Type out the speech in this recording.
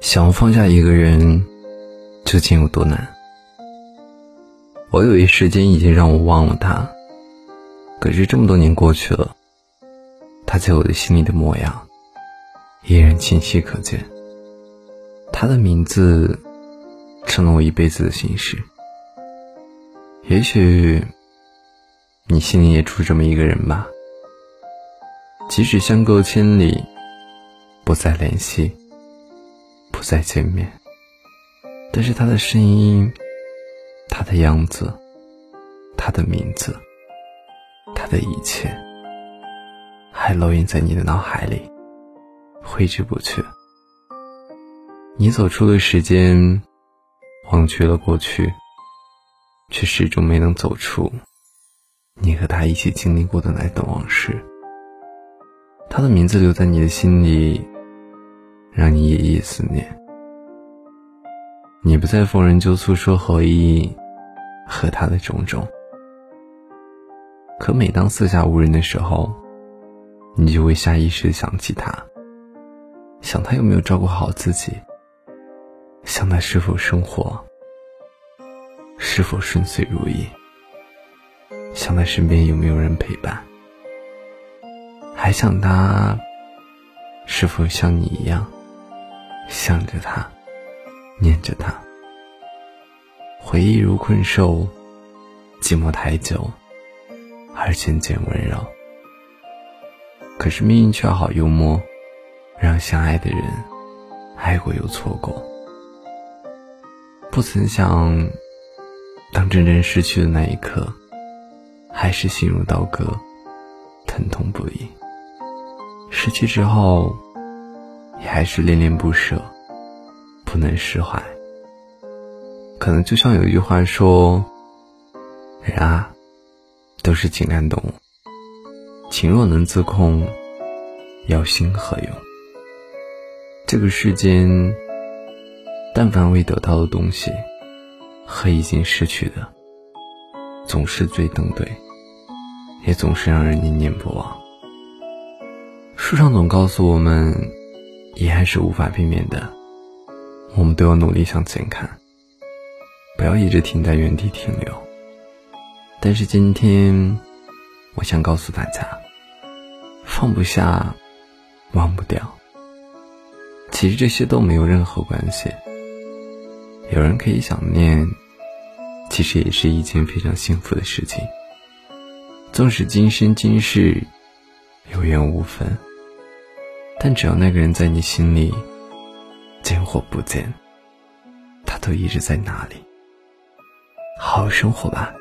想要放下一个人，究竟有多难？我有一时间已经让我忘了他，可是这么多年过去了，他在我的心里的模样依然清晰可见。他的名字成了我一辈子的心事。也许你心里也住这么一个人吧，即使相隔千里，不再联系。不再见面，但是他的声音，他的样子，他的名字，他的一切，还烙印在你的脑海里，挥之不去。你走出了时间，忘却了过去，却始终没能走出你和他一起经历过的那段往事。他的名字留在你的心里。让你夜夜思念。你不再逢人就诉说回忆和他的种种，可每当四下无人的时候，你就会下意识想起他，想他有没有照顾好自己，想他是否生活是否顺遂如意，想他身边有没有人陪伴，还想他是否像你一样。想着他，念着他，回忆如困兽，寂寞太久，而渐渐温柔。可是命运却好幽默，让相爱的人爱过又错过。不曾想，当真正失去的那一刻，还是心如刀割，疼痛不已。失去之后。也还是恋恋不舍，不能释怀。可能就像有一句话说：“人啊，都是情感动物。情若能自控，要心何用？”这个世间，但凡未得到的东西，和已经失去的，总是最登对，也总是让人念念不忘。书上总告诉我们。遗憾是无法避免的，我们都要努力向前看，不要一直停在原地停留。但是今天，我想告诉大家，放不下，忘不掉，其实这些都没有任何关系。有人可以想念，其实也是一件非常幸福的事情。纵使今生今世有缘无分。但只要那个人在你心里，见或不见，他都一直在那里。好好生活吧。